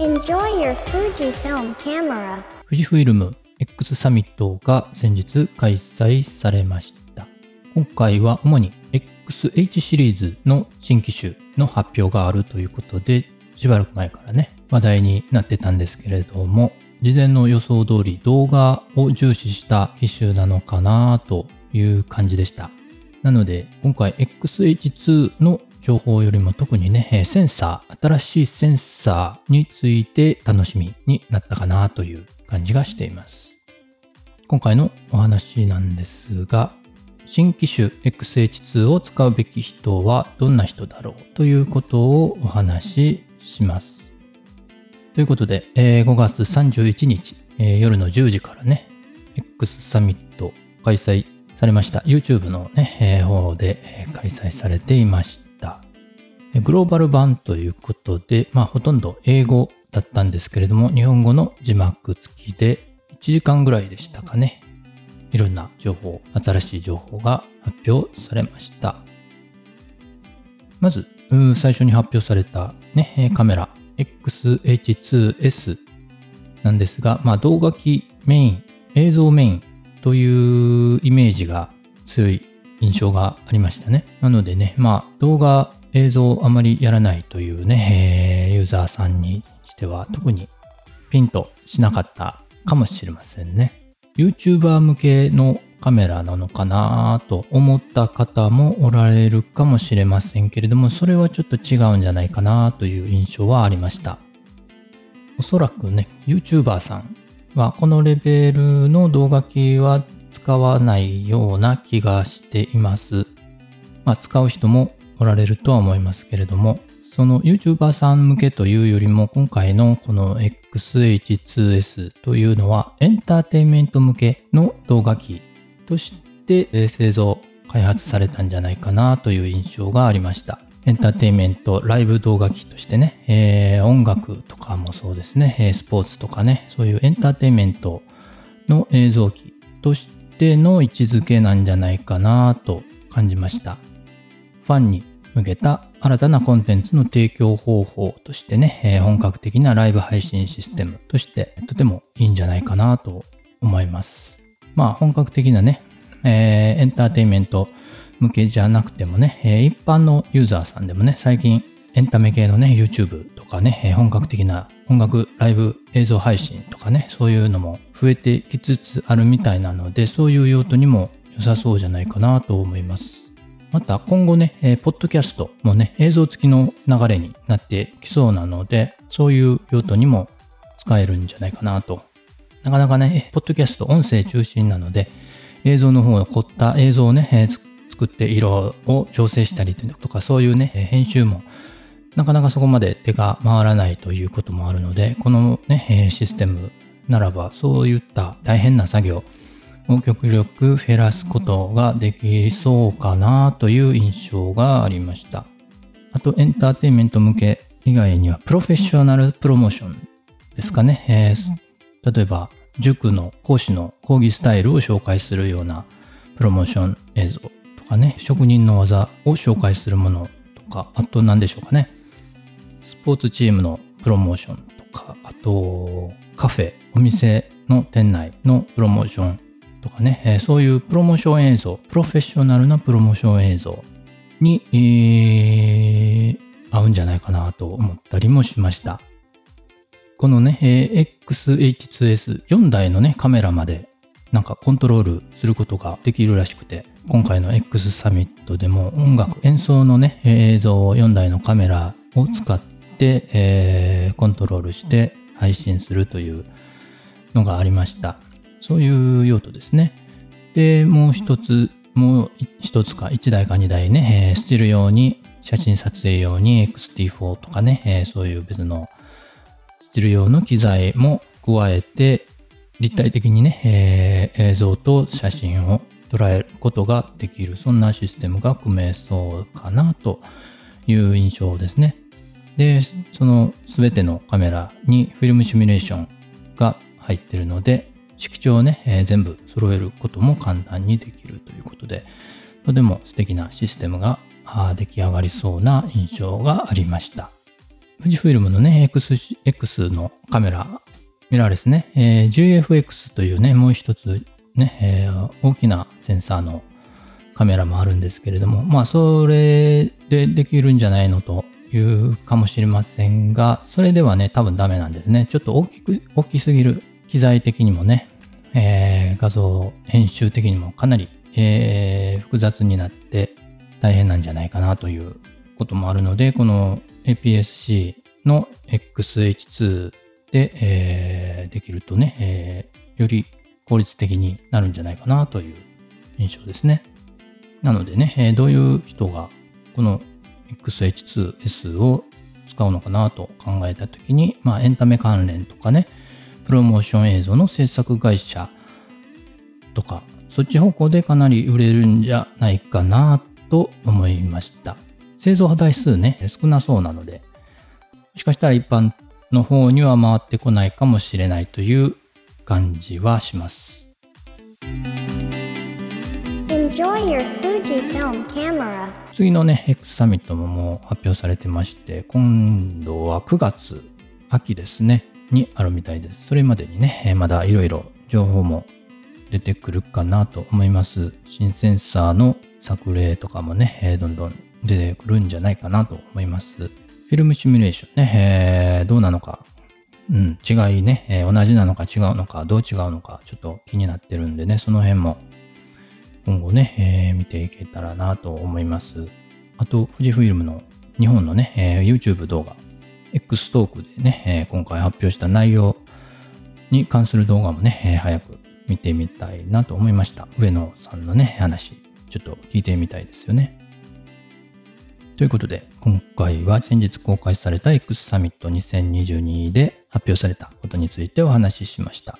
Enjoy your Fujifilm camera. 富士フイルム X サミットが先日開催されました。今回は主に XH シリーズの新機種の発表があるということで、しばらく前からね、話題になってたんですけれども、事前の予想通り動画を重視した機種なのかなという感じでした。なので、今回 XH2 の情報よりも特にね、センサー、新しいセンサーについて楽しみになったかなという感じがしています。今回のお話なんですが、新機種 XH2 を使うべき人はどんな人だろうということをお話しします。ということで、えー5月31日、え夜の10時からね、X サミット開催されました。YouTube のね、方で開催されていました。グローバル版ということで、まあほとんど英語だったんですけれども、日本語の字幕付きで1時間ぐらいでしたかね。いろんな情報、新しい情報が発表されました。まず、最初に発表された、ね、カメラ XH2S なんですが、まあ、動画機メイン、映像メインというイメージが強い印象がありましたね。なのでね、まあ、動画、映像あまりやらないというね、えーユーザーさんにしては特にピンとしなかったかもしれませんね。YouTuber 向けのカメラなのかなと思った方もおられるかもしれませんけれども、それはちょっと違うんじゃないかなという印象はありました。おそらくね、YouTuber さんはこのレベルの動画機は使わないような気がしています。まあ、使う人もおられるとは思いますけれども、その YouTuber さん向けというよりも今回のこの XH2S というのはエンターテインメント向けの動画機として製造開発されたんじゃないかなという印象がありました。エンターテインメント、ライブ動画機としてね、えー音楽とかもそうですね、スポーツとかね、そういうエンターテインメントの映像機としての位置づけなんじゃないかなと感じました。ファンに向けた新たなコンテンツの提供方法としてね、えー本格的なライブ配信システムとしてとてもいいんじゃないかなと思います。まあ本格的なね、えーエンターテインメント向けじゃなくてもね、えー一般のユーザーさんでもね、最近エンタメ系のね、YouTube とかね、えー本格的な音楽ライブ映像配信とかね、そういうのも増えてきつつあるみたいなので、そういう用途にも良さそうじゃないかなと思います。また今後ね、えーポッドキャストもね、映像付きの流れになってきそうなので、そういう用途にも使えるんじゃないかなと。なかなかね、ポッドキャスト音声中心なので、映像の方が凝った映像をね、えー作って色を調整したりとか、そういうね、えー編集もなかなかそこまで手が回らないということもあるので、このね、えーシステムならば、そういった大変な作業を極力減らすことができそうかなという印象がありました。あと、エンターテインメント向け以外には、プロフェッショナルプロモーションですかね。えー例えば、塾の講師の講義スタイルを紹介するようなプロモーション映像とかね、職人の技を紹介するものとか、あと何でしょうかね。スポーツチームのプロモーションとか、あとカフェ、お店の店内のプロモーションとかね、えそういうプロモーション映像、プロフェッショナルなプロモーション映像に、えー合うんじゃないかなと思ったりもしました。このね、え XH2S4 台のね、カメラまでなんかコントロールすることができるらしくて、今回の X サミットでも音楽、演奏のね、映像を4台のカメラを使って、えーコントロールして配信するというのがありました。そういう用途ですね。で、もう一つ、もう一つか、1台か2台ね、えースチール用に、写真撮影用に XT4 とかね、えーそういう別のスチール用の機材も加えて、立体的にね、えー映像と写真を捉えることができる、そんなシステムが組めそうかなという印象ですね。で、その全てのカメラにフィルムシミュレーションが入ってるので、色調をね、えー全部揃えることも簡単にできるということで、とても素敵なシステムが出来上がりそうな印象がありました。富士フイルムのね、X, X のカメラ、ミラーレスね、えー、GFX というね、もう一つね、えー、大きなセンサーのカメラもあるんですけれども、まあ、それでできるんじゃないのというかもしれませんが、それではね、多分ダメなんですね。ちょっと大きく、大きすぎる機材的にもね、えー、画像編集的にもかなり、えー、複雑になって大変なんじゃないかなということもあるので、この APS-C の XH2 で、えー、できるとね、えー、より効率的になるんじゃないかなという印象ですね。なのでね、えー、どういう人がこの XH2S を使うのかなと考えたときに、まあ、エンタメ関連とかね、プロモーション映像の制作会社とか、そっち方向でかなり売れるんじゃないかなと思いました。製造台数ね、少なそうなので、もしかしたら一般の方には回ってこないかもしれないという感じはします。次のね、X サミットももう発表されてまして、今度は9月、秋ですね、にあるみたいです。それまでにね、まだいろいろ情報も出てくるかなと思います。新センサーの作例とかもね、どんどん出てくるんじゃないかなと思います。フィルムシミュレーションね、えー、どうなのか、うん、違いね、えー、同じなのか違うのか、どう違うのか、ちょっと気になってるんでね、その辺も今後ね、えー、見ていけたらなと思います。あと、富士フイルムの日本のね、えー、YouTube 動画、X トークでね、え、今回発表した内容に関する動画もね、え、早く見てみたいなと思いました。上野さんのね、話、ちょっと聞いてみたいですよね。ということで、今回は先日公開された X サミット2022で発表されたことについてお話ししました。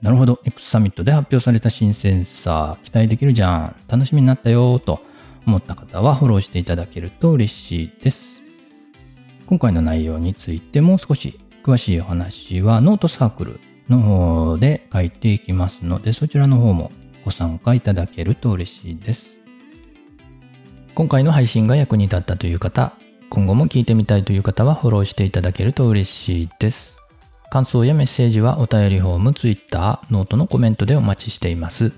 なるほど、X サミットで発表された新センサー、期待できるじゃん、楽しみになったよと思った方はフォローしていただけると嬉しいです。今回の内容についてもう少し詳しいお話はノートサークルの方で書いていきますので、そちらの方もご参加いただけると嬉しいです。今回の配信が役に立ったという方、今後も聞いてみたいという方はフォローしていただけると嬉しいです。感想やメッセージはお便りフォーム、Twitter、 note のコメントでお待ちしています。